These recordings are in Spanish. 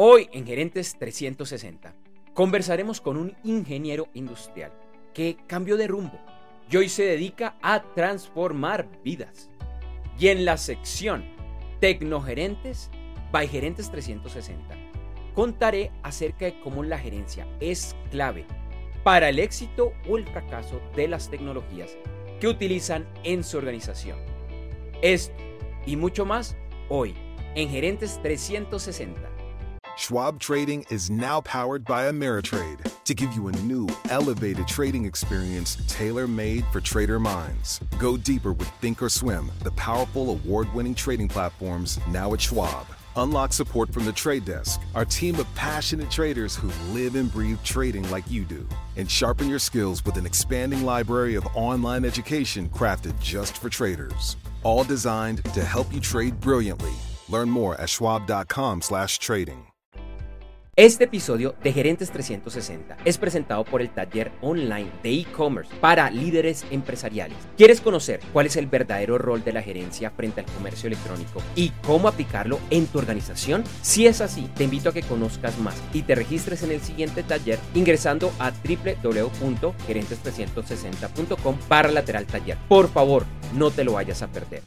Hoy en Gerentes 360 conversaremos con un ingeniero industrial que cambió de rumbo y hoy se dedica a transformar vidas. Y en la sección Tecnogerentes by Gerentes 360 contaré acerca de cómo la gerencia es clave para el éxito o el fracaso de las tecnologías que utilizan en su organización. Esto y mucho más hoy en Gerentes 360. Schwab Trading is now powered by Ameritrade to give you a new, elevated trading experience tailor made for trader minds. Go deeper with Thinkorswim, the powerful award winning trading platforms now at Schwab. Unlock support from the trade desk, our team of passionate traders who live and breathe trading like you do. And sharpen your skills with an expanding library of online education crafted just for traders. All designed to help you trade brilliantly. Learn more at schwab.com/trading. Este episodio de Gerentes 360 es presentado por el taller online de e-commerce para líderes empresariales. ¿Quieres conocer cuál es el verdadero rol de la gerencia frente al comercio electrónico y cómo aplicarlo en tu organización? Si es así, te invito a que conozcas más y te registres en el siguiente taller ingresando a www.gerentes360.com para lateral taller. Por favor, no te lo vayas a perder.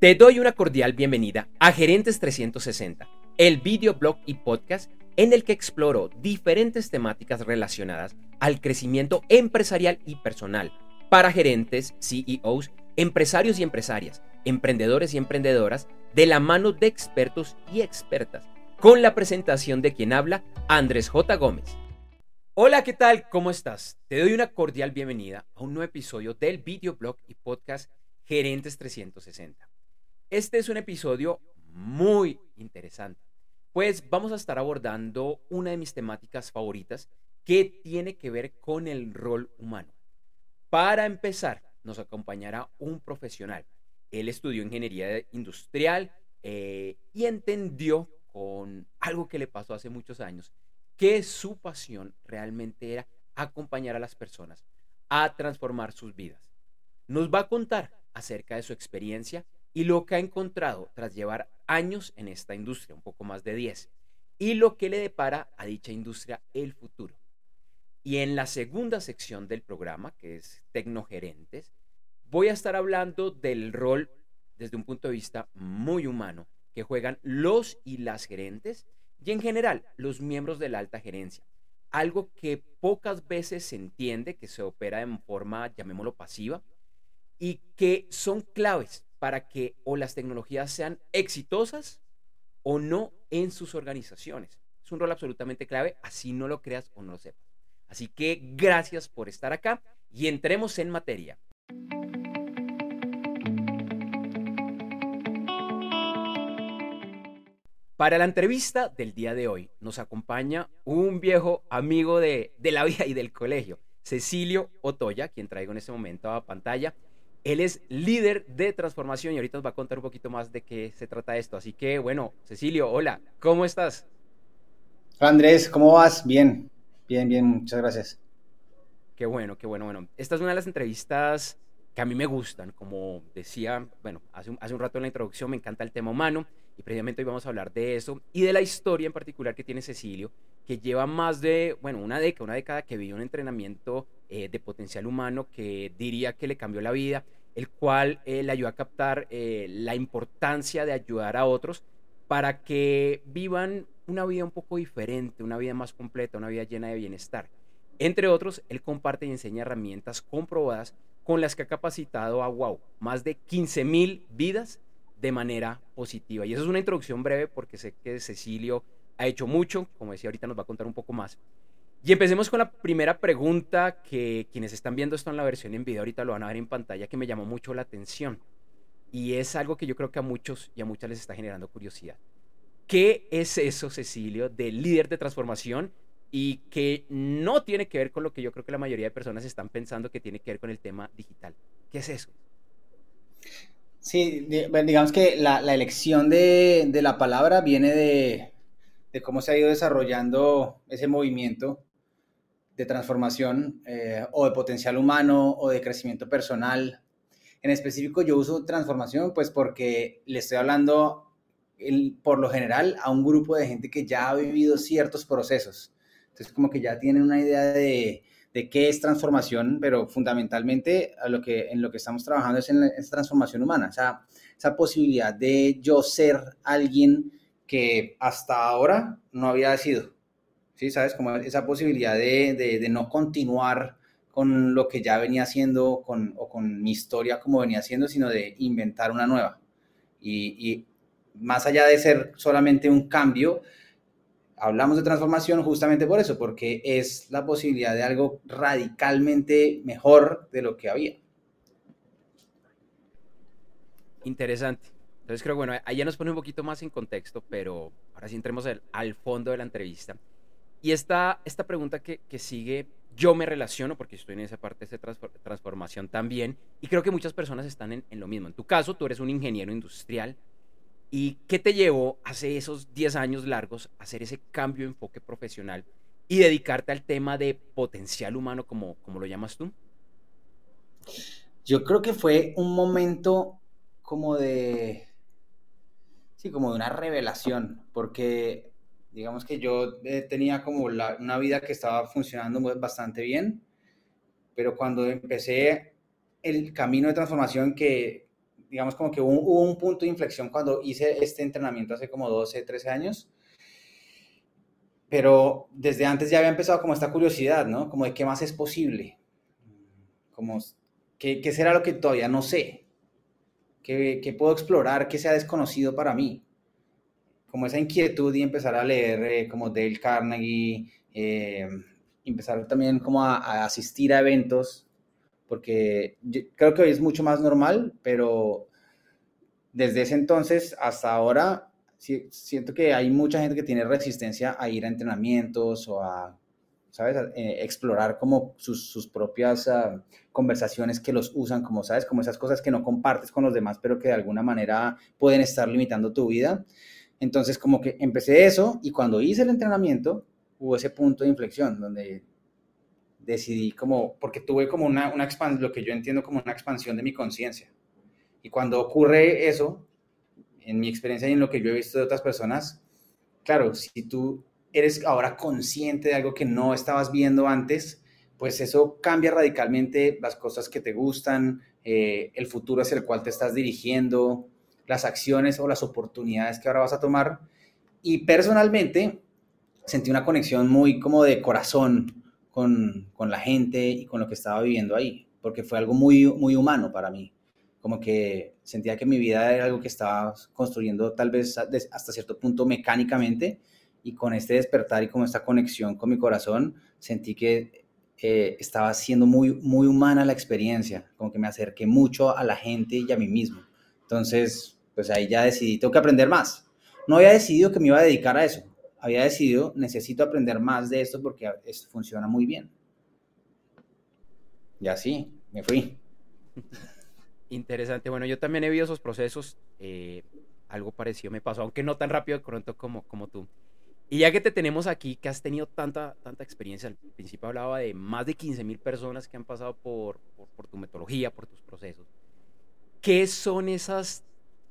Te doy una cordial bienvenida a Gerentes 360, el videoblog y podcast en el que exploro diferentes temáticas relacionadas al crecimiento empresarial y personal para gerentes, CEOs, empresarios y empresarias, emprendedores y emprendedoras, de la mano de expertos y expertas, con la presentación de quien habla, Andrés J. Gómez. Hola, ¿qué tal? ¿Cómo estás? Te doy una cordial bienvenida a un nuevo episodio del videoblog y podcast Gerentes 360. Este es un episodio muy interesante pues vamos a estar abordando una de mis temáticas favoritas que tiene que ver con el rol humano. Para empezar, nos acompañará un profesional. Él estudió ingeniería industrial eh, y entendió con algo que le pasó hace muchos años, que su pasión realmente era acompañar a las personas a transformar sus vidas. Nos va a contar acerca de su experiencia y lo que ha encontrado tras llevar años en esta industria, un poco más de 10, y lo que le depara a dicha industria el futuro. Y en la segunda sección del programa, que es Tecnogerentes, voy a estar hablando del rol desde un punto de vista muy humano que juegan los y las gerentes y en general los miembros de la alta gerencia. Algo que pocas veces se entiende, que se opera en forma, llamémoslo pasiva, y que son claves para que o las tecnologías sean exitosas o no en sus organizaciones. Es un rol absolutamente clave, así no lo creas o no lo sepas. Así que gracias por estar acá y entremos en materia. Para la entrevista del día de hoy nos acompaña un viejo amigo de, de la vida y del colegio, Cecilio Otoya, quien traigo en este momento a pantalla. Él es líder de transformación y ahorita nos va a contar un poquito más de qué se trata esto. Así que, bueno, Cecilio, hola, ¿cómo estás? Hola Andrés, ¿cómo vas? Bien, bien, bien, muchas gracias. Qué bueno, qué bueno, bueno. Esta es una de las entrevistas que a mí me gustan. Como decía, bueno, hace un, hace un rato en la introducción me encanta el tema humano y precisamente hoy vamos a hablar de eso y de la historia en particular que tiene Cecilio, que lleva más de, bueno, una década, una década que vivió un entrenamiento eh, de potencial humano que diría que le cambió la vida, el cual eh, le ayudó a captar eh, la importancia de ayudar a otros para que vivan una vida un poco diferente, una vida más completa, una vida llena de bienestar. Entre otros, él comparte y enseña herramientas comprobadas con las que ha capacitado a, wow, más de 15 mil vidas de manera positiva. Y eso es una introducción breve porque sé que Cecilio ha hecho mucho, como decía ahorita nos va a contar un poco más. Y empecemos con la primera pregunta que quienes están viendo esto en la versión en video ahorita lo van a ver en pantalla que me llamó mucho la atención. Y es algo que yo creo que a muchos y a muchas les está generando curiosidad. ¿Qué es eso, Cecilio, del líder de transformación y que no tiene que ver con lo que yo creo que la mayoría de personas están pensando que tiene que ver con el tema digital? ¿Qué es eso? Sí, digamos que la, elección de, de, la palabra viene de, de, cómo se ha ido desarrollando ese movimiento de transformación eh, o de potencial humano o de crecimiento personal. En específico yo uso transformación pues porque le estoy hablando por lo general a un grupo de gente que ya ha vivido ciertos procesos. Entonces, como que ya tienen una idea de, de qué es transformación, pero fundamentalmente a lo que, en lo que estamos trabajando es en transformación humana, o esa posibilidad de yo ser alguien que hasta ahora no había sido. ¿Sí? ¿Sabes? Como esa posibilidad de, de, no continuar con lo que ya venía haciendo con, o con mi historia como venía haciendo, sino de inventar una nueva. Y, y más allá de ser solamente un cambio, hablamos de transformación justamente por eso, porque es la posibilidad de algo radicalmente mejor de lo que había. Interesante. Entonces creo, bueno, ahí ya nos pone un poquito más en contexto, pero ahora sí entremos al, fondo de la entrevista. Y esta, esta pregunta que, sigue, yo me relaciono, porque estoy en esa parte de transformación también, y creo que muchas personas están en, en lo mismo. En tu caso, tú eres un ingeniero industrial, ¿Y qué te llevó hace esos 10 años largos a hacer ese cambio de enfoque profesional y dedicarte al tema de potencial humano, como, como lo llamas tú? Yo creo que fue un momento como de, sí, como de una revelación, porque digamos que yo eh, tenía como una vida que estaba funcionando bastante bien, pero cuando empecé el camino de transformación que digamos como que hubo, un punto de inflexión cuando hice este entrenamiento hace como 12, 13 años. Pero desde antes ya había empezado como esta curiosidad, ¿no? Como de qué más es posible. Como, ¿qué, qué será lo que todavía no sé? ¿Qué, ¿Qué, puedo explorar? ¿Qué sea desconocido para mí? Como esa inquietud y empezar a leer eh, como Dale Carnegie, eh, empezar también como a, a asistir a eventos porque creo que hoy es mucho más normal, pero desde ese entonces hasta ahora siento que hay mucha gente que tiene resistencia a ir a entrenamientos o a, ¿sabes?, eh, explorar como sus, propias ah, conversaciones que los usan, como, ¿sabes?, como esas cosas que no compartes con los demás, pero que de alguna manera pueden estar limitando tu vida. Entonces, como que empecé eso y cuando hice el entrenamiento, hubo ese punto de inflexión donde decidí como, porque tuve como una, una expansión, lo que yo entiendo como una expansión de mi conciencia. Y cuando ocurre eso, en mi experiencia y en lo que yo he visto de otras personas, claro, si tú eres ahora consciente de algo que no estabas viendo antes, pues eso cambia radicalmente las cosas que te gustan, eh, el futuro hacia el cual te estás dirigiendo, las acciones o las oportunidades que ahora vas a tomar. Y personalmente sentí una conexión muy como de corazón con, con, la gente y con lo que estaba viviendo ahí, porque fue algo muy, muy humano para mí. Como que sentía que mi vida era algo que estaba construyendo tal vez hasta cierto punto mecánicamente y con este despertar y con esta conexión con mi corazón, sentí que eh, estaba siendo muy, muy humana la experiencia, como que me acerqué mucho a la gente y a mí mismo. Entonces, pues ahí ya decidí, tengo que aprender más. No había decidido que me iba a dedicar a eso, había decidido, necesito aprender más de esto porque esto funciona muy bien. Y así, me fui. Interesante. Bueno, yo también he vivido esos procesos. Eh, algo parecido me pasó, aunque no tan rápido de pronto como, como tú. Y ya que te tenemos aquí, que has tenido tanta, tanta experiencia, al principio hablaba de más de 15 mil personas que han pasado por, por, por tu metodología, por tus procesos. ¿Qué son esas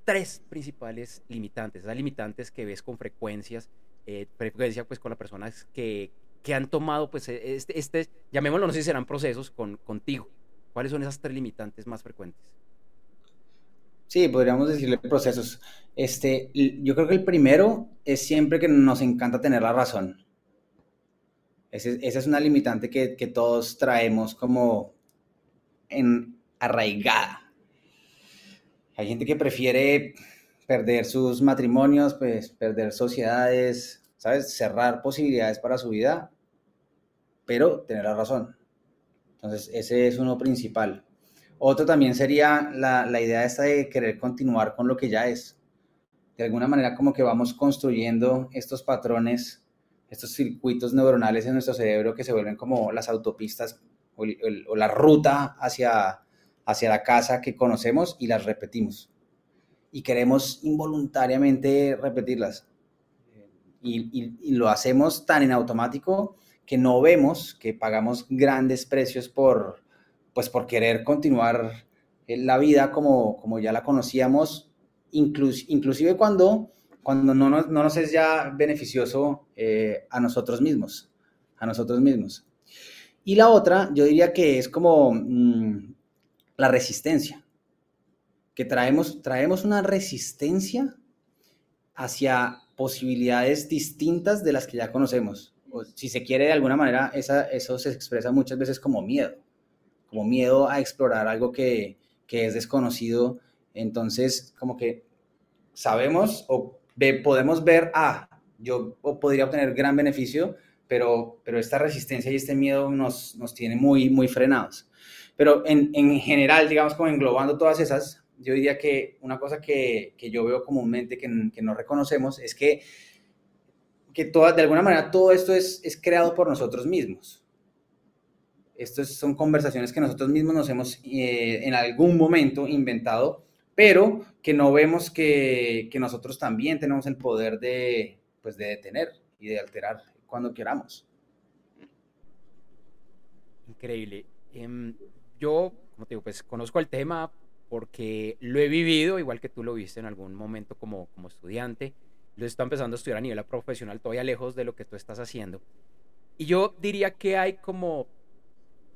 tres principales limitantes? Esas limitantes que ves con frecuencias eh, frecuencia pues con las personas que, que han tomado pues e, este, este, llamémoslo, no sé si serán procesos con, contigo. ¿Cuáles son esas tres limitantes más frecuentes? Sí, podríamos decirle procesos. Este, yo creo que el primero es siempre que nos encanta tener la razón. esa es una limitante que, que, todos traemos como en arraigada. Hay gente que prefiere perder sus matrimonios, pues perder sociedades, ¿sabes? Cerrar posibilidades para su vida, pero tener la razón. Entonces, ese es uno principal. Otro también sería la, la idea esta de querer continuar con lo que ya es. De alguna manera como que vamos construyendo estos patrones, estos circuitos neuronales en nuestro cerebro que se vuelven como las autopistas o, la ruta hacia, hacia la casa que conocemos y las repetimos. Y queremos involuntariamente repetirlas y, lo hacemos tan en automático que no vemos que pagamos grandes precios por, pues por querer continuar la vida como, como ya la conocíamos, inclusive cuando, cuando no nos, no nos es ya beneficioso eh, a nosotros mismos, a nosotros mismos. Y la otra, yo diría que es como mm, la resistencia, que traemos, traemos una resistencia hacia posibilidades distintas de las que ya conocemos. O, si se quiere, de alguna manera, esa, eso se expresa muchas veces como miedo, como miedo a explorar algo que, que es desconocido. Entonces, como que sabemos o podemos ver, ah, yo podría obtener gran beneficio, pero, pero esta resistencia y este miedo nos, nos tiene muy, muy frenados. Pero en, en, general, digamos, como englobando todas esas, yo diría que una cosa que, que yo veo comúnmente que, que, no reconocemos es que, que toda, de alguna manera todo esto es, es creado por nosotros mismos. Estas son conversaciones que nosotros mismos nos hemos eh, en algún momento inventado, pero que no vemos que, que nosotros también tenemos el poder de, pues, de detener y de alterar cuando queramos. Increíble. Em, yo, como te digo, pues conozco el tema porque lo he vivido, igual que tú lo viste en algún momento como, como estudiante. Lo está empezando a estudiar a nivel profesional, todavía lejos de lo que tú estás haciendo. Y yo diría que hay como,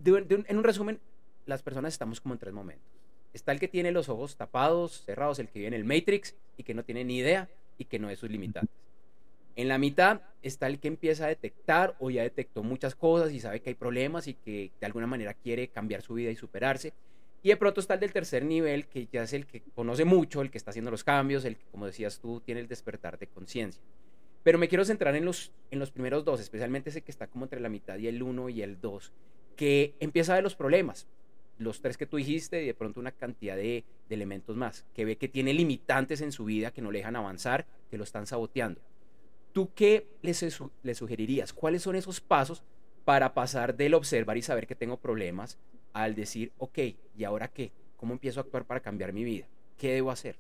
en un resumen, las personas estamos como en tres momentos. Está el que tiene los ojos tapados, cerrados, el que vive en el Matrix y que no tiene ni idea y que no es sus limitantes. En la mitad está el que empieza a detectar o ya detectó muchas cosas y sabe que hay problemas y que de alguna manera quiere cambiar su vida y superarse. Y de pronto está el del tercer nivel, que ya es el que conoce mucho, el que está haciendo los cambios, el que, como decías tú, tiene el despertar de conciencia. Pero me quiero centrar en los, en los primeros dos, especialmente ese que está como entre la mitad y el uno y el dos, que empieza a ver los problemas, los tres que tú dijiste y de pronto una cantidad de, de elementos más, que ve que tiene limitantes en su vida que no le dejan avanzar, que lo están saboteando. ¿Tú qué le, sugerirías? ¿Cuáles son esos pasos para pasar del observar y saber que tengo problemas al decir, ok, ¿y ahora qué? ¿Cómo empiezo a actuar para cambiar mi vida? ¿Qué debo hacer?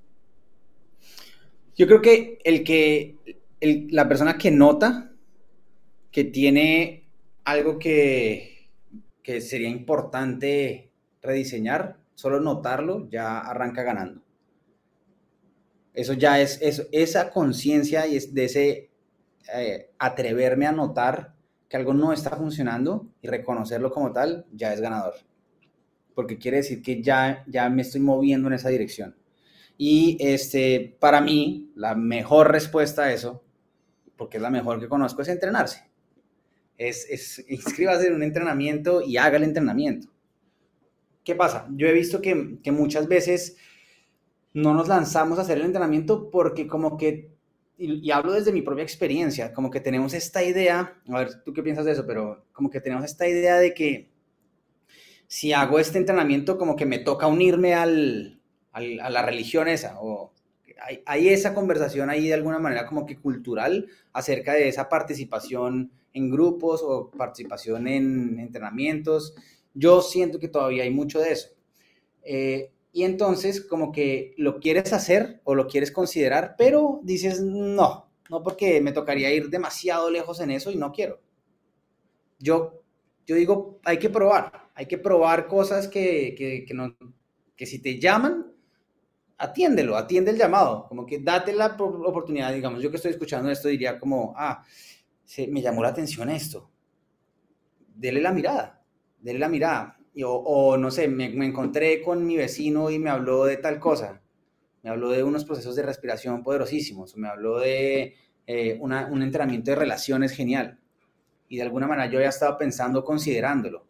Yo creo que el que la persona que nota que tiene algo que, que sería importante rediseñar, solo notarlo ya arranca ganando. Eso ya es esa conciencia y es de ese eh, atreverme a notar que algo no está funcionando y reconocerlo como tal, ya es ganador. Porque quiere decir que ya, ya me estoy moviendo en esa dirección. Y este, para mí, la mejor respuesta a eso, porque es la mejor que conozco, es entrenarse. Es, es inscríbase en un entrenamiento y haga el entrenamiento. ¿Qué pasa? Yo he visto que, que muchas veces no nos lanzamos a hacer el entrenamiento porque como que y, hablo desde mi propia experiencia, como que tenemos esta idea, a ver, tú qué piensas de eso, pero como que tenemos esta idea de que si hago este entrenamiento, como que me toca unirme al, al, a la religión esa, o hay, hay, esa conversación ahí de alguna manera como que cultural acerca de esa participación en grupos o participación en entrenamientos. Yo siento que todavía hay mucho de eso. Eh, y entonces como que lo quieres hacer o lo quieres considerar, pero dices, no, no porque me tocaría ir demasiado lejos en eso y no quiero. Yo, yo digo, hay que probar, hay que probar cosas que, que, que, no, que si te llaman, atiéndelo, atiende el llamado, como que date la oportunidad, digamos, yo que estoy escuchando esto diría como, ah, se, me llamó la atención esto, dele la mirada, dele la mirada, o, no sé, me, encontré con mi vecino y me habló de tal cosa, me habló de unos procesos de respiración poderosísimos, me habló de eh, un entrenamiento de relaciones genial, y de alguna manera yo ya estaba pensando, considerándolo.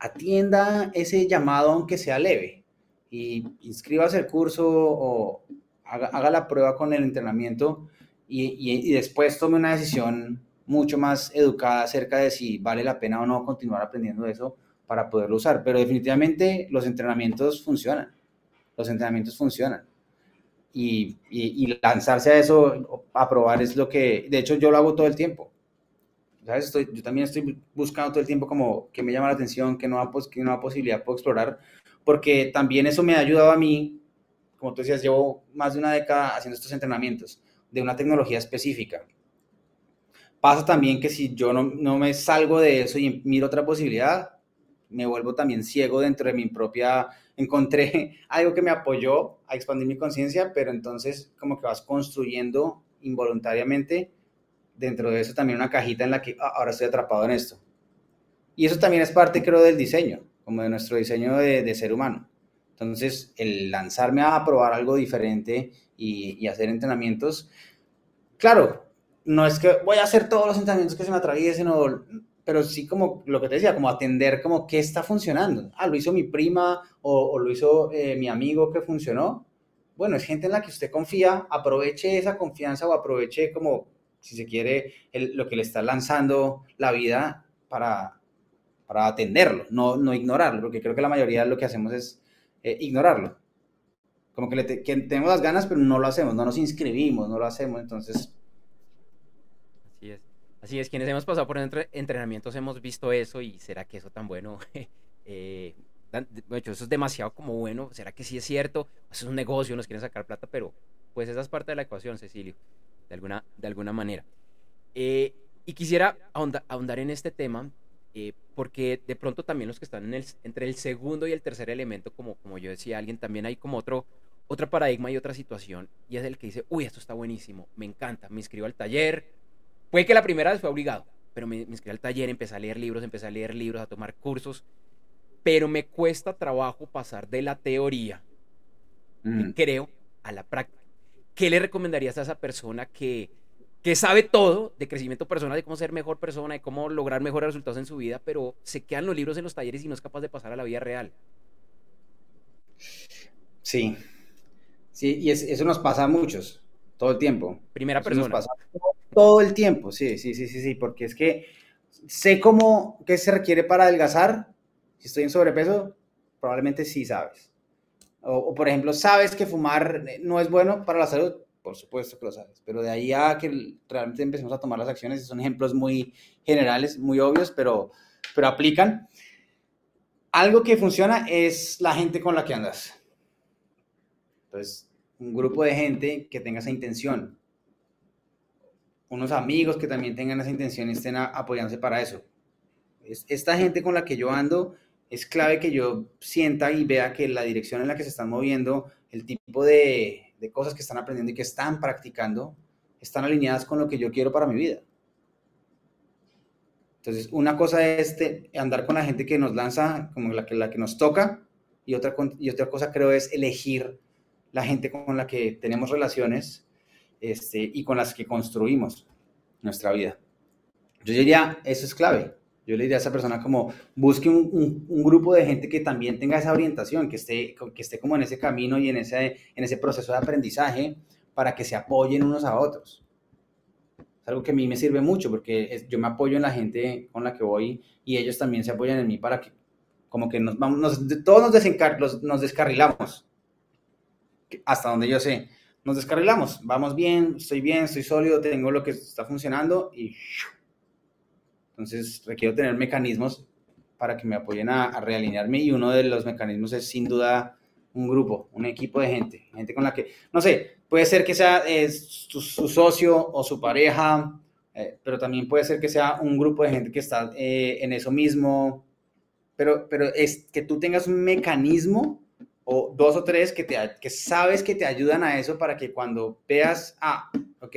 Atienda ese llamado aunque sea leve, y inscríbase el curso o haga, la prueba con el entrenamiento y, y después tome una decisión mucho más educada acerca de si vale la pena o no continuar aprendiendo eso para poderlo usar. Pero definitivamente los entrenamientos funcionan. Los entrenamientos funcionan. Y, y, lanzarse a eso, a probar es lo que, de hecho yo lo hago todo el tiempo. ¿Sabes? Estoy, yo también estoy buscando todo el tiempo como que me llama la atención, que hay que posibilidad puedo explorar, porque también eso me ha ayudado a mí, como tú decías, llevo más de una década haciendo estos entrenamientos de una tecnología específica. Pasa también que si yo no, no me salgo de eso y miro otra posibilidad, me vuelvo también ciego dentro de mi propia, encontré algo que me apoyó a expandir mi conciencia, pero entonces como que vas construyendo involuntariamente dentro de eso también una cajita en la que ah, ahora estoy atrapado en esto. Y eso también es parte, creo, del diseño, como de nuestro diseño de, ser humano. Entonces, el lanzarme a probar algo diferente y, hacer entrenamientos, claro, no es que voy a hacer todos los entrenamientos que se me atraviesen o pero sí como lo que te decía, como atender como qué está funcionando. Ah, lo hizo mi prima o, lo hizo eh, mi amigo que funcionó. Bueno, es gente en la que usted confía, aproveche esa confianza o aproveche como, si se quiere, lo que le está lanzando la vida para, para atenderlo, no, no ignorarlo, porque creo que la mayoría de lo que hacemos es eh, ignorarlo. Como que, le que tenemos las ganas, pero no lo hacemos, no nos inscribimos, no lo hacemos, entonces Así es, quienes hemos pasado por entrenamientos hemos visto eso y será que eso tan bueno, eh, eso es demasiado como bueno, será que sí es cierto, eso es un negocio, nos quieren sacar plata, pero pues esa es parte de la ecuación, Cecilio, de alguna, de alguna manera. Eh, y quisiera ahondar, en este tema, eh, porque de pronto también los que están en el, entre el segundo y el tercer elemento, como, como yo decía alguien, también hay como otro, otro paradigma y otra situación, y es el que dice, uy, esto está buenísimo, me encanta, me inscribo al taller, Puede que la primera vez fue obligado, pero me, inscribí al taller, empecé a leer libros, empecé a leer libros, a tomar cursos, pero me cuesta trabajo pasar de la teoría, mm. creo, a la práctica. ¿Qué le recomendarías a esa persona que, que sabe todo de crecimiento personal, de cómo ser mejor persona, de cómo lograr mejores resultados en su vida, pero se quedan los libros en los talleres y no es capaz de pasar a la vida real? Sí, sí, y eso nos pasa a muchos, todo el tiempo. Primera persona. Nos pasa todo el tiempo, sí, sí, sí, sí, sí, porque es que sé cómo, qué se requiere para adelgazar. Si estoy en sobrepeso, probablemente sí sabes. O, por ejemplo, sabes que fumar no es bueno para la salud, por supuesto que lo sabes, pero de ahí a que realmente empecemos a tomar las acciones, son ejemplos muy generales, muy obvios, pero, pero aplican. Algo que funciona es la gente con la que andas. Entonces, un grupo de gente que tenga esa intención, unos amigos que también tengan esa intención y estén apoyándose para eso. esta gente con la que yo ando es clave que yo sienta y vea que la dirección en la que se están moviendo, el tipo de, cosas que están aprendiendo y que están practicando, están alineadas con lo que yo quiero para mi vida. Entonces, una cosa es andar con la gente que nos lanza, como la que, la que nos toca, y otra, y otra cosa creo es elegir la gente con la que tenemos relaciones este, y con las que construimos nuestra vida. Yo diría, eso es clave. Yo le diría a esa persona como, busque un, grupo de gente que también tenga esa orientación, que esté, que esté como en ese camino y en ese, en ese proceso de aprendizaje para que se apoyen unos a otros. Es algo que a mí me sirve mucho porque yo me apoyo en la gente con la que voy y ellos también se apoyan en mí para que como que nos vamos, todos nos, nos descarrilamos, hasta donde yo sé nos descarrilamos, vamos bien, estoy bien, estoy sólido, tengo lo que está funcionando y entonces requiero tener mecanismos para que me apoyen a, realinearme y uno de los mecanismos es sin duda un grupo, un equipo de gente, gente con la que, no sé, puede ser que sea su, socio o su pareja, eh, pero también puede ser que sea un grupo de gente que está eh, en eso mismo, pero, pero es que tú tengas un mecanismo o dos o tres que, te, que sabes que te ayudan a eso para que cuando veas, ah, ok.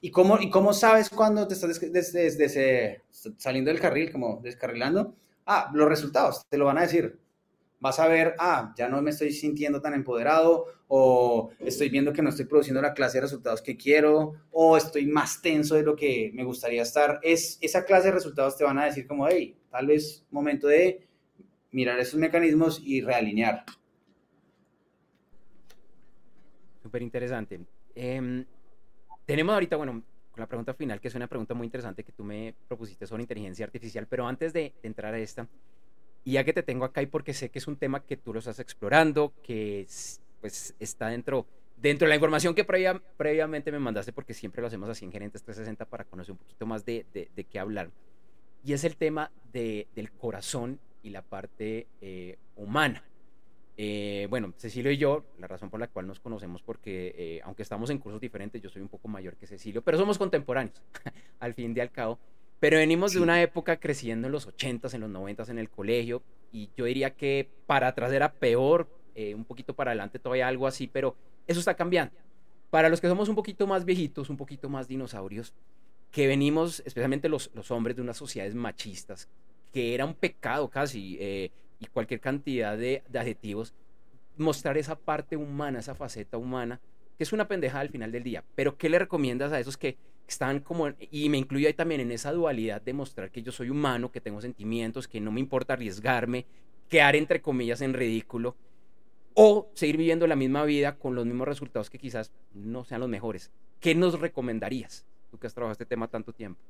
¿Y cómo, y cómo sabes cuando te estás desde saliendo del carril, como descarrilando? Ah, los resultados, te lo van a decir. Vas a ver, ah, ya no me estoy sintiendo tan empoderado, o estoy viendo que no estoy produciendo la clase de resultados que quiero, o estoy más tenso de lo que me gustaría estar. Es, esa clase de resultados te van a decir como, hey, tal vez momento de mirar esos mecanismos y realinear. Súper interesante. Em, tenemos ahorita, bueno, con la pregunta final, que es una pregunta muy interesante que tú me propusiste sobre inteligencia artificial, pero antes de, entrar a esta, y ya que te tengo acá y porque sé que es un tema que tú lo estás explorando, que pues está dentro, dentro de la información que previamente me mandaste, porque siempre lo hacemos así en Gerentes 360 para conocer un poquito más de, de, qué hablar, y es el tema de, del corazón y la parte eh, humana. Eh, bueno, Cecilio y yo, la razón por la cual nos conocemos, porque eh, aunque estamos en cursos diferentes, yo soy un poco mayor que Cecilio, pero somos contemporáneos, al fin y al cabo. Pero venimos de una época creciendo en los 80s, en los 90s en el colegio, y yo diría que para atrás era peor, eh, un poquito para adelante todavía algo así, pero eso está cambiando. Para los que somos un poquito más viejitos, un poquito más dinosaurios, que venimos, especialmente los, los hombres de unas sociedades machistas, que era un pecado casi, eh, y cualquier cantidad de, adjetivos, mostrar esa parte humana, esa faceta humana, que es una pendejada al final del día. Pero ¿qué le recomiendas a esos que están como, y me incluyo ahí también en esa dualidad de mostrar que yo soy humano, que tengo sentimientos, que no me importa arriesgarme, quedar entre comillas en ridículo, o seguir viviendo la misma vida con los mismos resultados que quizás no sean los mejores? ¿Qué nos recomendarías? Tú que has trabajado este tema tanto tiempo.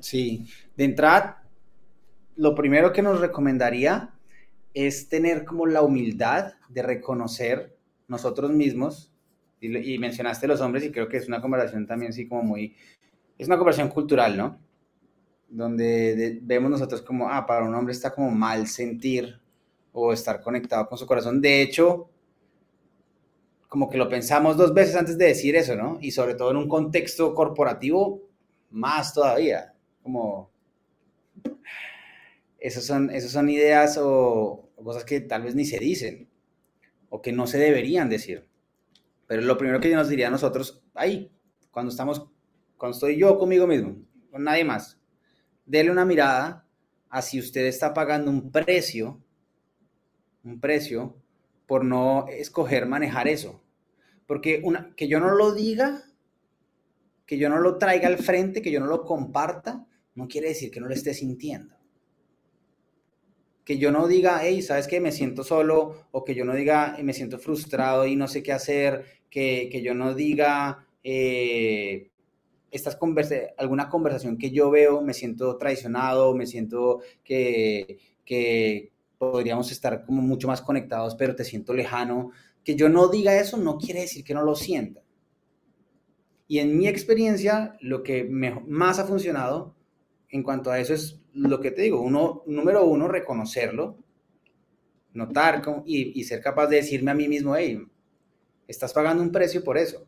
Sí, de entrada, lo primero que nos recomendaría es tener como la humildad de reconocer nosotros mismos y, mencionaste los hombres y creo que es una conversación también sí como muy, es una conversación cultural, ¿no? Donde vemos nosotros como, ah, para un hombre está como mal sentir o estar conectado con su corazón. De hecho, como que lo pensamos dos veces antes de decir eso, ¿no? Y sobre todo en un contexto corporativo, más todavía, como... Esas son, esas son ideas o cosas que tal vez ni se dicen o que no se deberían decir. Pero lo primero que nos diría a nosotros, ahí, cuando estamos, cuando estoy yo conmigo mismo, con nadie más, dele una mirada a si usted está pagando un precio, un precio por no escoger manejar eso. Porque una, que yo no lo diga, que yo no lo traiga al frente, que yo no lo comparta, no quiere decir que no lo esté sintiendo que yo no diga, hey, ¿sabes qué? Me siento solo, o que yo no diga, me siento frustrado y no sé qué hacer, que, yo no diga, eh, estas alguna conversación que yo veo, me siento traicionado, me siento que, que podríamos estar como mucho más conectados, pero te siento lejano. Que yo no diga eso no quiere decir que no lo sienta. Y en mi experiencia, lo que más ha funcionado en cuanto a eso es lo que te digo, uno, número uno, reconocerlo, notar y, ser capaz de decirme a mí mismo, hey, estás pagando un precio por eso.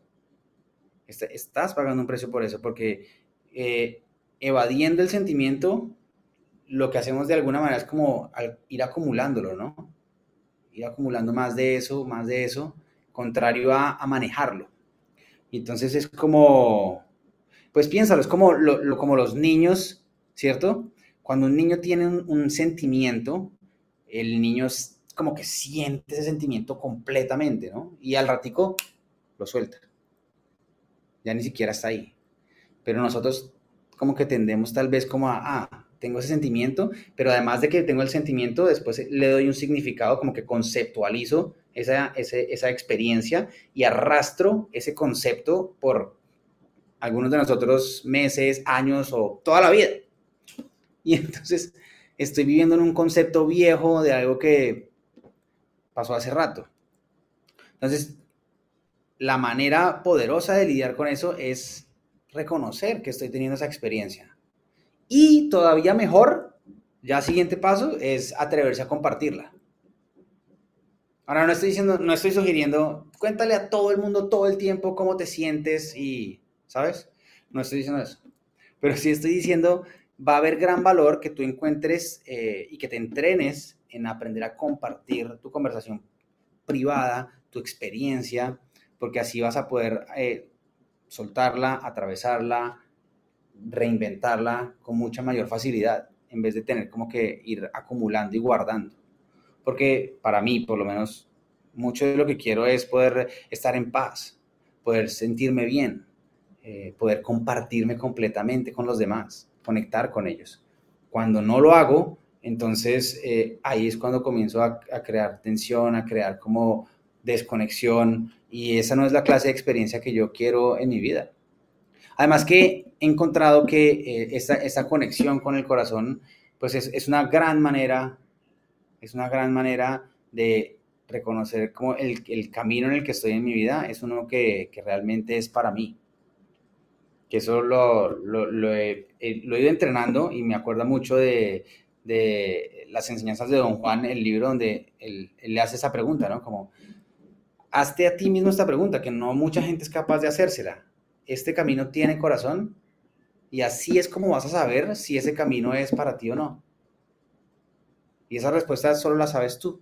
Estás pagando un precio por eso, porque eh, evadiendo el sentimiento, lo que hacemos de alguna manera es como ir acumulándolo, ¿no? Ir acumulando más de eso, más de eso, contrario a, manejarlo. Entonces es como, pues piénsalo, es como, como los niños, ¿cierto? Cuando un niño tiene un, sentimiento, el niño es como que siente ese sentimiento completamente, ¿no? Y al ratico lo suelta. Ya ni siquiera está ahí. Pero nosotros como que tendemos tal vez como a, ah, tengo ese sentimiento, pero además de que tengo el sentimiento, después le doy un significado, como que conceptualizo esa, esa experiencia y arrastro ese concepto por algunos de nosotros meses, años o toda la vida. Y entonces estoy viviendo en un concepto viejo de algo que pasó hace rato. Entonces, la manera poderosa de lidiar con eso es reconocer que estoy teniendo esa experiencia. Y todavía mejor, ya siguiente paso, es atreverse a compartirla. Ahora no estoy diciendo, no estoy sugiriendo, cuéntale a todo el mundo todo el tiempo cómo te sientes y, ¿sabes? No estoy diciendo eso. Pero sí estoy diciendo va a haber gran valor que tú encuentres eh, y que te entrenes en aprender a compartir tu conversación privada, tu experiencia, porque así vas a poder eh, soltarla, atravesarla, reinventarla con mucha mayor facilidad, en vez de tener como que ir acumulando y guardando. Porque para mí, por lo menos, mucho de lo que quiero es poder estar en paz, poder sentirme bien, eh, poder compartirme completamente con los demás conectar con ellos. Cuando no lo hago, entonces eh, ahí es cuando comienzo a, crear tensión, a crear como desconexión y esa no es la clase de experiencia que yo quiero en mi vida. Además que he encontrado que eh, esa, conexión con el corazón pues es, una gran manera, es una gran manera de reconocer como el, camino en el que estoy en mi vida es uno que realmente es para mí que eso lo, lo, he, ido entrenando y me acuerda mucho de, de, las enseñanzas de Don Juan, el libro donde él, le hace esa pregunta, ¿no? Como, hazte a ti mismo esta pregunta, que no mucha gente es capaz de hacérsela. ¿Este camino tiene corazón? Y así es como vas a saber si ese camino es para ti o no. Y esa respuesta solo la sabes tú.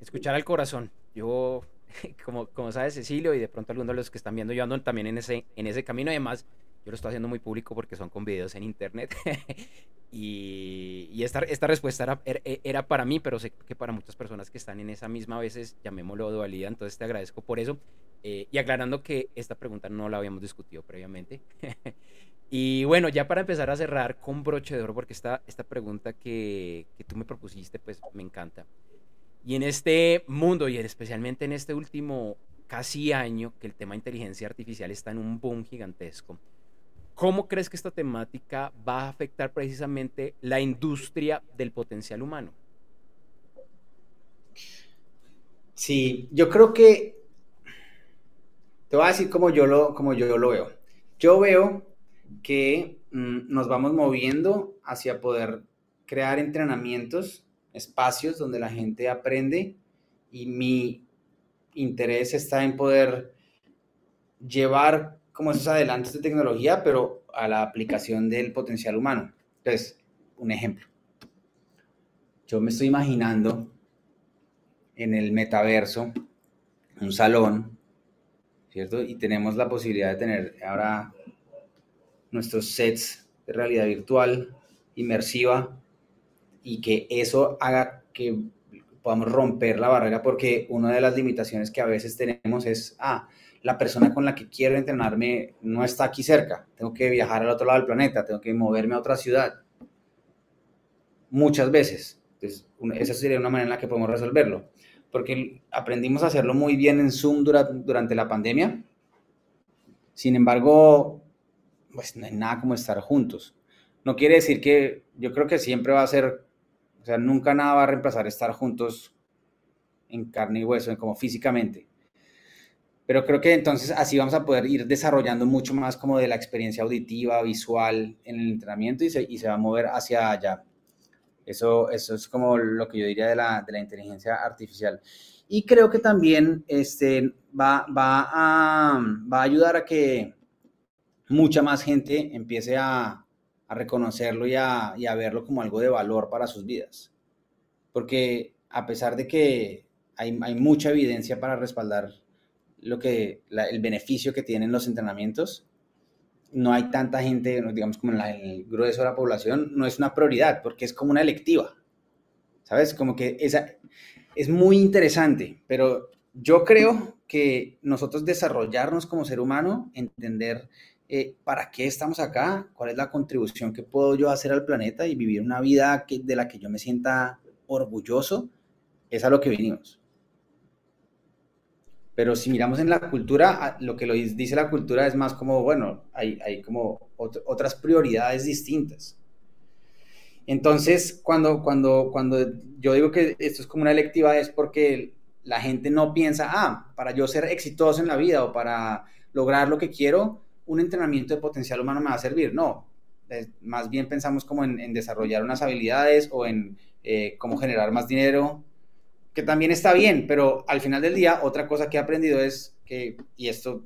Escuchar al corazón. Yo, como, como sabes, Cecilio, y de pronto algunos de los que están viendo, yo ando también en ese, en ese camino. Además, yo lo estoy haciendo muy público porque son con videos en internet. y, esta, esta, respuesta era, era, para mí, pero sé que para muchas personas que están en esa misma, a veces llamémoslo dualidad. Entonces te agradezco por eso. Eh, y aclarando que esta pregunta no la habíamos discutido previamente. y bueno, ya para empezar a cerrar con broche de oro, porque esta, esta pregunta que, que tú me propusiste, pues me encanta. Y en este mundo, y especialmente en este último casi año, que el tema de inteligencia artificial está en un boom gigantesco, ¿cómo crees que esta temática va a afectar precisamente la industria del potencial humano? Sí, yo creo que te voy a decir como yo lo, yo lo veo. Yo veo que mm, nos vamos moviendo hacia poder crear entrenamientos, espacios donde la gente aprende y mi interés está en poder llevar como esos adelantos de tecnología, pero a la aplicación del potencial humano. Entonces, un ejemplo. Yo me estoy imaginando en el metaverso un salón ¿cierto? Y tenemos la posibilidad de tener ahora nuestros sets de realidad virtual inmersiva y que eso haga que podamos romper la barrera porque una de las limitaciones que a veces tenemos es, ah, la persona con la que quiero entrenarme no está aquí cerca, tengo que viajar al otro lado del planeta, tengo que moverme a otra ciudad. Muchas veces. Entonces, esa sería una manera en la que podemos resolverlo porque aprendimos a hacerlo muy bien en Zoom durante la pandemia. Sin embargo, pues no hay nada como estar juntos. No quiere decir que yo creo que siempre va a ser, o sea, nunca nada va a reemplazar estar juntos en carne y hueso, como físicamente. Pero creo que entonces así vamos a poder ir desarrollando mucho más como de la experiencia auditiva, visual en el entrenamiento y se, va a mover hacia allá. Eso, es como lo que yo diría de la, inteligencia artificial. Y creo que también este, va a ayudar a que mucha más gente empiece a, a reconocerlo y a, y a, verlo como algo de valor para sus vidas. Porque a pesar de que hay, mucha evidencia para respaldar lo que, el beneficio que tienen los entrenamientos, no hay tanta gente, digamos como en, el grueso de la población, no es una prioridad porque es como una electiva. ¿Sabes? Como que esa es muy interesante, pero yo creo que nosotros desarrollarnos como ser humano, entender eh, para qué estamos acá, cuál es la contribución que puedo yo hacer al planeta y vivir una vida que, de la que yo me sienta orgulloso, es a lo que venimos. Pero si miramos en la cultura, lo que lo dice la cultura es más como, bueno, hay, como otras prioridades distintas. Entonces, cuando, cuando, cuando yo digo que esto es como una electiva es porque la gente no piensa, ah, para yo ser exitoso en la vida o para lograr lo que quiero, un entrenamiento de potencial humano me va a servir. No, más bien pensamos como en, desarrollar unas habilidades o en eh, cómo generar más dinero que también está bien, pero al final del día, otra cosa que he aprendido es que, y esto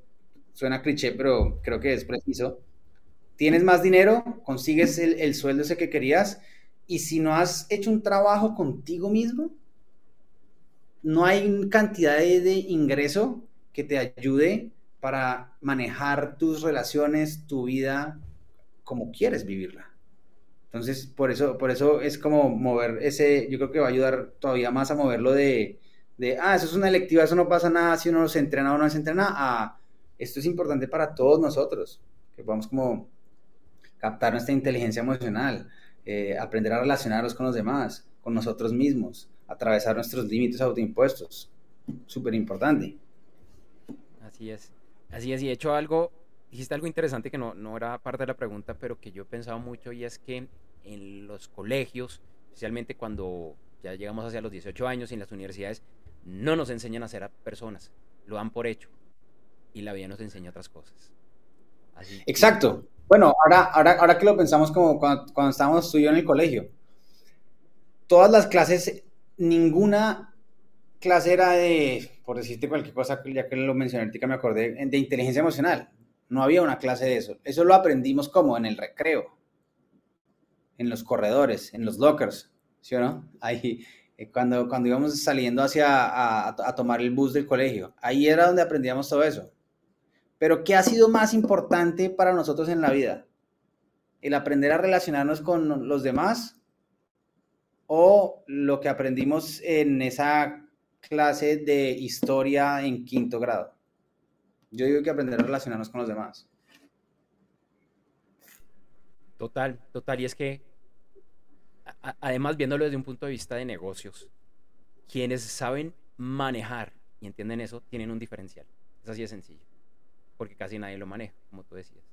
suena cliché, pero creo que es preciso, tienes más dinero, consigues el, sueldo ese que querías, y si no has hecho un trabajo contigo mismo, no hay cantidad de ingreso que te ayude para manejar tus relaciones, tu vida, como quieres vivirla. Entonces, por eso, por eso es como mover ese, yo creo que va a ayudar todavía más a moverlo de, de ah, eso es una electiva, eso no pasa nada si uno se entrena o no se entrena, a esto es importante para todos nosotros, que podamos como captar nuestra inteligencia emocional, eh, aprender a relacionarnos con los demás, con nosotros mismos, atravesar nuestros límites autoimpuestos. Súper importante. Así es. Así es. Y he hecho algo, dijiste algo interesante que no, no era parte de la pregunta, pero que yo he pensado mucho y es que en los colegios, especialmente cuando ya llegamos hacia los 18 años y en las universidades, no nos enseñan a ser personas, lo dan por hecho y la vida nos enseña otras cosas. Exacto. Bueno, ahora, ahora, ahora que lo pensamos como cuando, cuando estábamos tú y yo en el colegio, todas las clases, ninguna clase era de, por decirte cualquier cosa, ya que lo mencioné ahorita me acordé, de inteligencia emocional. No había una clase de eso. Eso lo aprendimos como en el recreo, en los corredores, en los lockers, ¿sí o no? Ahí, eh, cuando, cuando íbamos saliendo hacia a, a, tomar el bus del colegio. Ahí era donde aprendíamos todo eso. Pero ¿qué ha sido más importante para nosotros en la vida? ¿El aprender a relacionarnos con los demás o lo que aprendimos en esa clase de historia en quinto grado. Yo digo que aprender a relacionarnos con los demás. Total, total. Y es que, además, viéndolo desde un punto de vista de negocios, quienes saben manejar y entienden eso, tienen un diferencial. Es así de sencillo. Porque casi nadie lo maneja, como tú decías.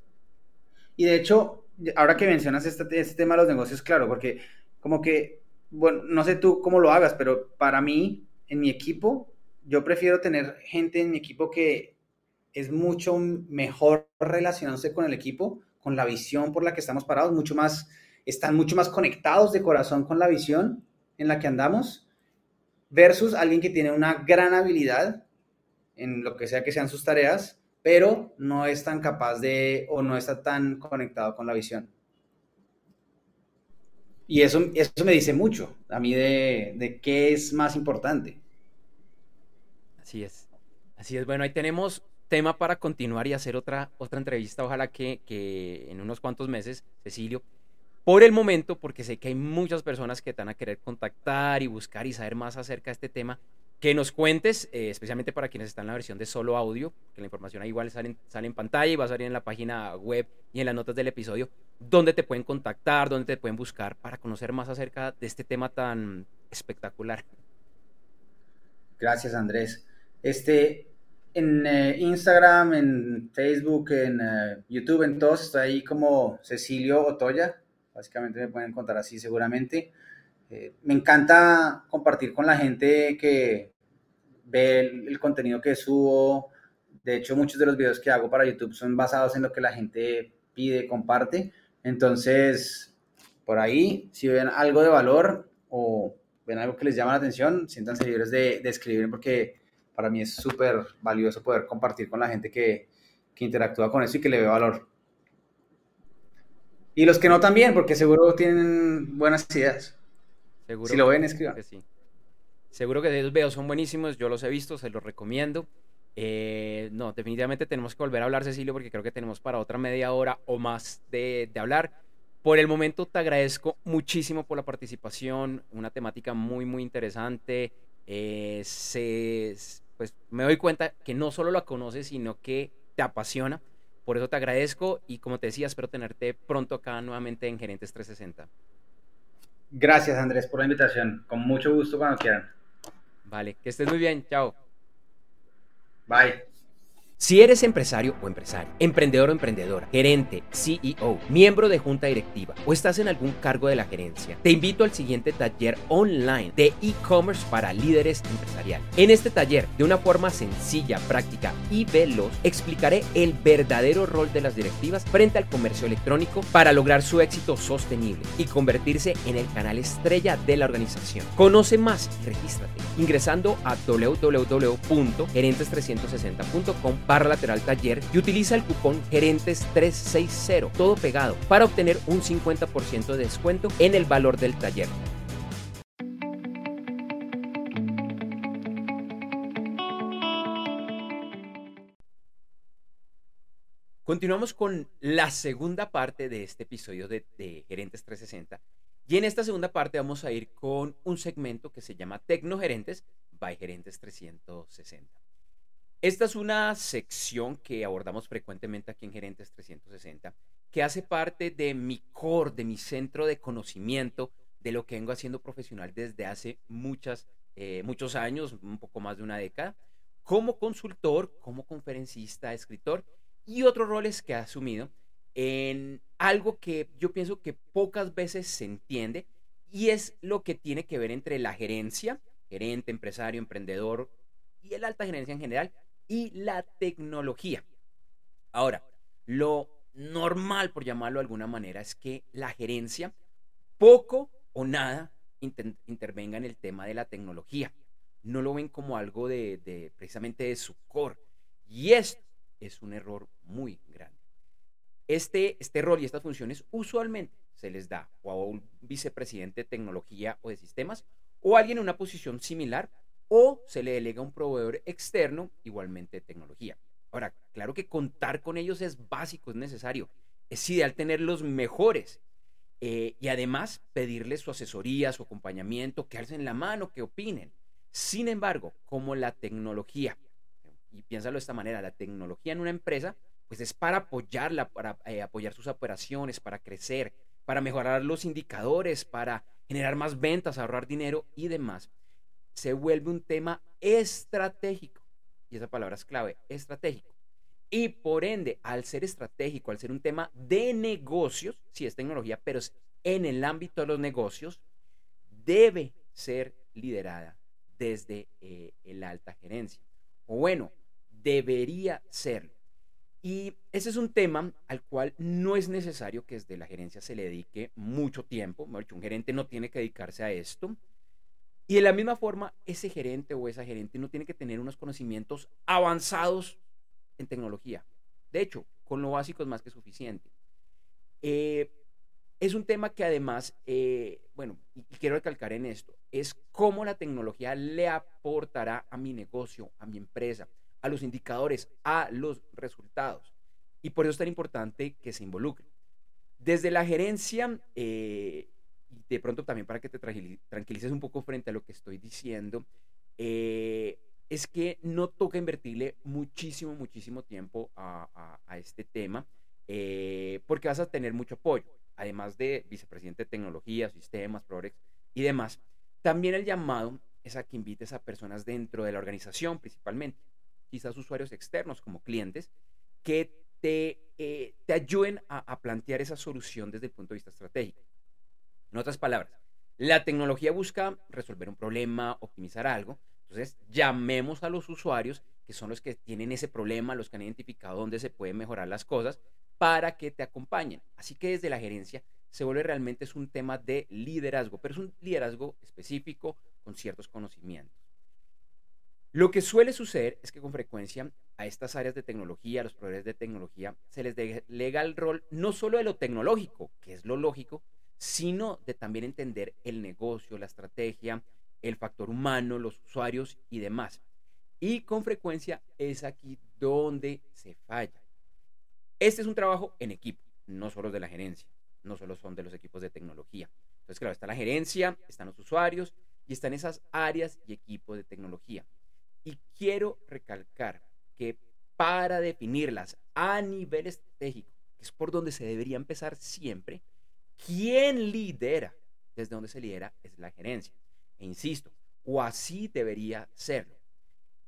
Y de hecho, ahora que mencionas este, este tema de los negocios, claro, porque como que, bueno, no sé tú cómo lo hagas, pero para mí, en mi equipo, yo prefiero tener gente en mi equipo que es mucho mejor relacionándose con el equipo, con la visión por la que estamos parados, mucho más, están mucho más conectados de corazón con la visión en la que andamos, versus alguien que tiene una gran habilidad en lo que sea que sean sus tareas, pero no es tan capaz de o no está tan conectado con la visión. Y eso, eso me dice mucho a mí de, de qué es más importante. Así es. Así es. Bueno, ahí tenemos tema para continuar y hacer otra, otra entrevista. Ojalá que, que en unos cuantos meses, Cecilio, por el momento, porque sé que hay muchas personas que te van a querer contactar y buscar y saber más acerca de este tema, que nos cuentes, eh, especialmente para quienes están en la versión de solo audio, que la información ahí igual sale, sale, en pantalla y va a salir en la página web y en las notas del episodio, dónde te pueden contactar, dónde te pueden buscar para conocer más acerca de este tema tan espectacular. Gracias, Andrés. Este, en eh, Instagram, en Facebook, en eh, YouTube, en todos, estoy ahí como Cecilio Otoya. Básicamente me pueden encontrar así seguramente. Eh, me encanta compartir con la gente que ve el, contenido que subo. De hecho, muchos de los videos que hago para YouTube son basados en lo que la gente pide, comparte. Entonces, por ahí, si ven algo de valor o ven algo que les llama la atención, siéntanse libres de, escribir porque para mí es súper valioso poder compartir con la gente que, que interactúa con eso y que le ve valor. Y los que no también, porque seguro tienen buenas ideas. Seguro si lo ven, escriban. Que sí. Seguro que esos videos son buenísimos, yo los he visto, se los recomiendo. Eh, no, definitivamente tenemos que volver a hablar, Cecilio, porque creo que tenemos para otra media hora o más de, de hablar. Por el momento te agradezco muchísimo por la participación, una temática muy, muy interesante. Eh, se, pues me doy cuenta que no solo la conoces, sino que te apasiona. Por eso te agradezco y como te decía, espero tenerte pronto acá nuevamente en Gerentes 360. Gracias Andrés por la invitación. Con mucho gusto cuando quieran. Vale, que estés muy bien. Chao. Bye. Si eres empresario o empresario, emprendedor o emprendedora, gerente, CEO, miembro de junta directiva o estás en algún cargo de la gerencia, te invito al siguiente taller online de e-commerce para líderes empresariales. En este taller, de una forma sencilla, práctica y veloz, explicaré el verdadero rol de las directivas frente al comercio electrónico para lograr su éxito sostenible y convertirse en el canal estrella de la organización. Conoce más y regístrate ingresando a www.gerentes360.com barra lateral taller y utiliza el cupón gerentes 360, todo pegado, para obtener un 50% de descuento en el valor del taller. Continuamos con la segunda parte de este episodio de, Gerentes 360. Y en esta segunda parte vamos a ir con un segmento que se llama Tecnogerentes by Gerentes 360. Esta es una sección que abordamos frecuentemente aquí en Gerentes 360, que hace parte de mi core, de mi centro de conocimiento, de lo que vengo haciendo profesional desde hace muchas, eh, muchos años, un poco más de una década, como consultor, como conferencista, escritor y otros roles que he asumido en algo que yo pienso que pocas veces se entiende y es lo que tiene que ver entre la gerencia, gerente, empresario, emprendedor y el alta gerencia en general y la tecnología. Ahora, lo normal, por llamarlo de alguna manera, es que la gerencia poco o nada intervenga en el tema de la tecnología. no lo ven como algo de, precisamente de su core. Y esto es un error muy grande. Este, este rol y estas funciones usualmente se les da o a un vicepresidente de tecnología o de sistemas o alguien en una posición similar o se le delega a un proveedor externo igualmente de tecnología. Ahora, claro que contar con ellos es básico, es necesario. Es ideal tener los mejores eh, y además pedirles su asesoría, su acompañamiento, que alcen la mano, que opinen. Sin embargo, como la tecnología, y piénsalo de esta manera, la tecnología en una empresa, pues es para apoyarla, para eh, apoyar sus operaciones, para crecer, para mejorar los indicadores, para generar más ventas, ahorrar dinero y demás. Se vuelve un tema estratégico. Y esa palabra es clave, estratégico. Y por ende, al ser estratégico, al ser un tema de negocios, si es tecnología, pero es en el ámbito de los negocios, debe ser liderada desde eh, la alta gerencia. O bueno, debería serlo. Y ese es un tema al cual no es necesario que desde la gerencia se le dedique mucho tiempo. Un gerente no tiene que dedicarse a esto. Y de la misma forma, ese gerente o esa gerente no tiene que tener unos conocimientos avanzados en tecnología. De hecho, con lo básico es más que suficiente. Eh, es un tema que además, eh, bueno, y quiero recalcar en esto, es cómo la tecnología le aportará a mi negocio, a mi empresa, a los indicadores, a los resultados. Y por eso es tan importante que se involucre. Desde la gerencia, eh, y de pronto también para que te tranquilices un poco frente a lo que estoy diciendo, eh, es que no toca invertirle muchísimo, muchísimo tiempo a, este tema, porque vas a tener mucho apoyo además de vicepresidente de tecnología, sistemas, Prorex y demás, también el llamado es a que invites a personas dentro de la organización principalmente, quizás usuarios externos como clientes, que te, eh, te ayuden a, a plantear esa solución desde el punto de vista estratégico. En otras palabras, la tecnología busca resolver un problema, optimizar algo. Entonces, llamemos a los usuarios, que son los que tienen ese problema, los que han identificado dónde se pueden mejorar las cosas, para que te acompañen. Así que desde la gerencia se vuelve realmente es un tema de liderazgo, pero es un liderazgo específico con ciertos conocimientos. Lo que suele suceder es que con frecuencia a estas áreas de tecnología, a los proveedores de tecnología, se les delega el rol no solo de lo tecnológico, que es lo lógico, sino de también entender el negocio, la estrategia, el factor humano, los usuarios y demás. Y con frecuencia es aquí donde se falla. Este es un trabajo en equipo, no solo de la gerencia, no solo son de los equipos de tecnología. Entonces, claro, está la gerencia, están los usuarios y están esas áreas y equipos de tecnología. Y quiero recalcar que para definirlas a nivel estratégico, que es por donde se debería empezar siempre, quien lidera, desde donde se lidera, es la gerencia. E insisto, o así debería serlo.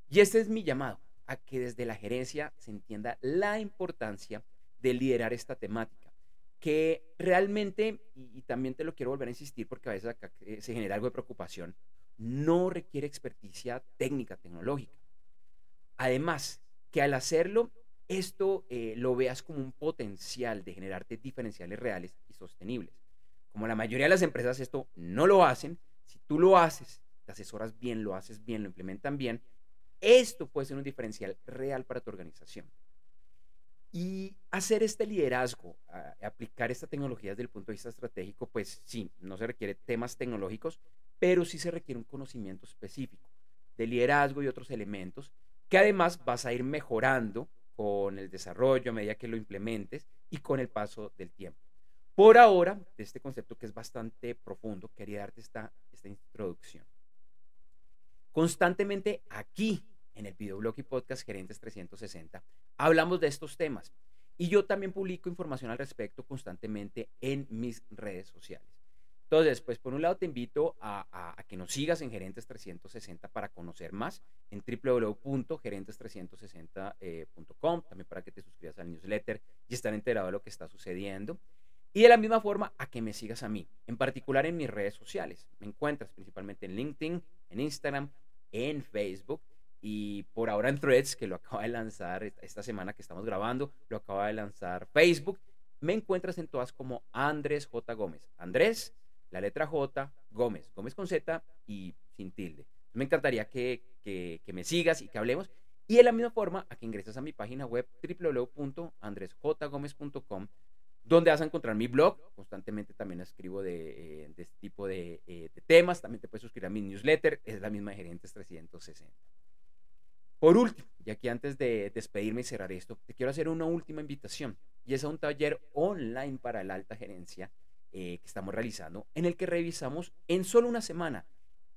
Y este es mi llamado a que desde la gerencia se entienda la importancia de liderar esta temática, que realmente, y, también te lo quiero volver a insistir porque a veces acá eh, se genera algo de preocupación, no requiere experticia técnica, tecnológica. Además, que al hacerlo, esto eh, lo veas como un potencial de generarte diferenciales reales y sostenibles. Como la mayoría de las empresas esto no lo hacen, si tú lo haces, te asesoras bien, lo haces bien, lo implementan bien, esto puede ser un diferencial real para tu organización. Y hacer este liderazgo, aplicar esta tecnología desde el punto de vista estratégico, pues sí, no se requiere temas tecnológicos, pero sí se requiere un conocimiento específico de liderazgo y otros elementos que además vas a ir mejorando con el desarrollo a medida que lo implementes y con el paso del tiempo. Por ahora, de este concepto que es bastante profundo, quería darte esta, esta introducción. Constantemente aquí en el videoblog y podcast Gerentes 360, hablamos de estos temas. Y yo también publico información al respecto constantemente en mis redes sociales. Entonces, pues por un lado te invito a, que nos sigas en Gerentes 360 para conocer más en www.gerentes360.com, también para que te suscribas al newsletter y estar enterado de lo que está sucediendo. Y de la misma forma, a que me sigas a mí, en particular en mis redes sociales. Me encuentras principalmente en LinkedIn, en Instagram, en Facebook y por ahora en Threads, que lo acaba de lanzar esta semana que estamos grabando, lo acaba de lanzar Facebook. Me encuentras en todas como Andrés J. Gómez. Andrés, la letra J, Gómez. Gómez con Z y sin tilde. Me encantaría que, que, me sigas y que hablemos. Y de la misma forma, a que ingreses a mi página web www.andresjgomez.com, donde vas a encontrar mi blog. Constantemente también escribo de, eh, de este tipo de, eh, de, temas. También te puedes suscribir a mi newsletter. Es la misma de Gerentes 360. Por último, y aquí antes de despedirme y cerrar esto, te quiero hacer una última invitación. Y es a un taller online para la alta gerencia eh, que estamos realizando, en el que revisamos en solo una semana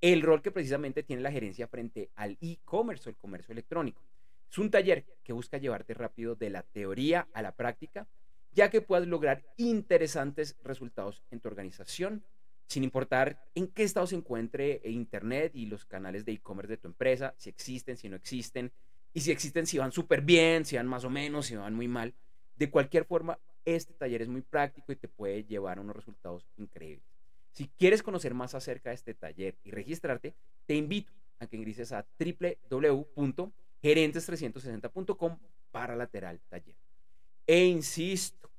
el rol que precisamente tiene la gerencia frente al e-commerce o el comercio electrónico. Es un taller que busca llevarte rápido de la teoría a la práctica, ya que puedas lograr interesantes resultados en tu organización, sin importar en qué estado se encuentre Internet y los canales de e-commerce de tu empresa, si existen, si no existen, y si existen, si van súper bien, si van más o menos, si van muy mal. De cualquier forma, este taller es muy práctico y te puede llevar a unos resultados increíbles. Si quieres conocer más acerca de este taller y registrarte, te invito a que ingreses a www.gerentes360.com para lateral taller. E insisto,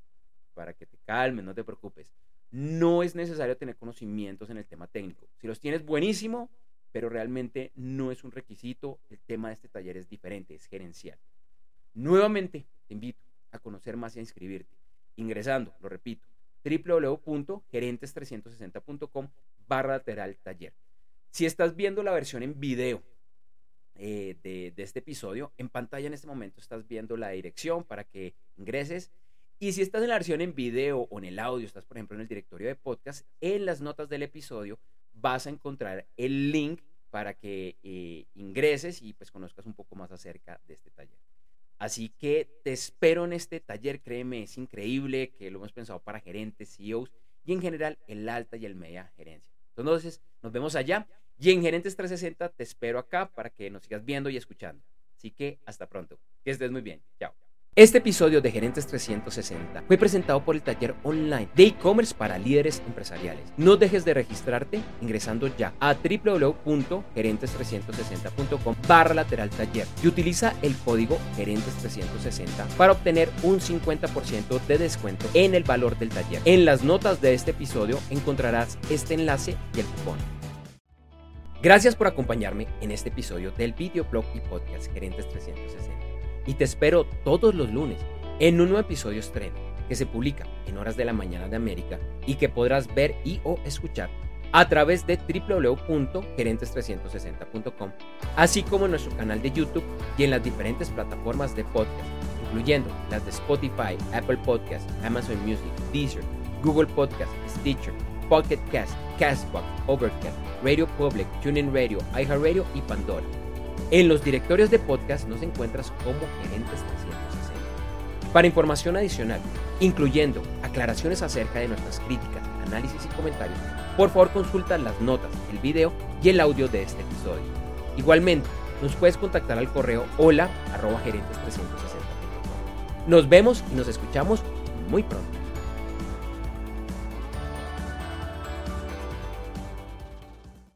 para que te calmes, no te preocupes, no es necesario tener conocimientos en el tema técnico. Si los tienes, buenísimo, pero realmente no es un requisito. El tema de este taller es diferente, es gerencial. Nuevamente, te invito a conocer más y a inscribirte, ingresando, lo repito, www.gerentes360.com barra lateral taller. Si estás viendo la versión en video eh, de, este episodio, en pantalla en este momento estás viendo la dirección para que ingreses. Y si estás en la versión en video o en el audio, estás por ejemplo en el directorio de podcast, en las notas del episodio vas a encontrar el link para que eh, ingreses y pues conozcas un poco más acerca de este taller. Así que te espero en este taller, créeme, es increíble que lo hemos pensado para gerentes, CEOs y en general el alta y el media gerencia. Entonces, nos vemos allá y en Gerentes 360 te espero acá para que nos sigas viendo y escuchando. Así que hasta pronto. Que estés muy bien. Chao. Este episodio de Gerentes 360 fue presentado por el taller online de e-commerce para líderes empresariales. No dejes de registrarte ingresando ya a www.gerentes360.com barra lateral taller y utiliza el código Gerentes360 para obtener un 50% de descuento en el valor del taller. En las notas de este episodio encontrarás este enlace y el cupón. Gracias por acompañarme en este episodio del videoblog y podcast Gerentes 360 y te espero todos los lunes en un nuevo episodio estreno que se publica en horas de la mañana de América y que podrás ver y o escuchar a través de www.gerentes360.com, así como en nuestro canal de YouTube y en las diferentes plataformas de podcast, incluyendo las de Spotify, Apple Podcasts, Amazon Music, Deezer, Google Podcasts, Stitcher, Pocket Cast, Castbox, Overcast, Radio Public, TuneIn Radio, iHeartRadio y Pandora. En los directorios de podcast nos encuentras como Gerentes 360. Para información adicional, incluyendo aclaraciones acerca de nuestras críticas, análisis y comentarios, por favor consulta las notas, el video y el audio de este episodio. Igualmente, nos puedes contactar al correo hola arroba gerentes 360. Nos vemos y nos escuchamos muy pronto.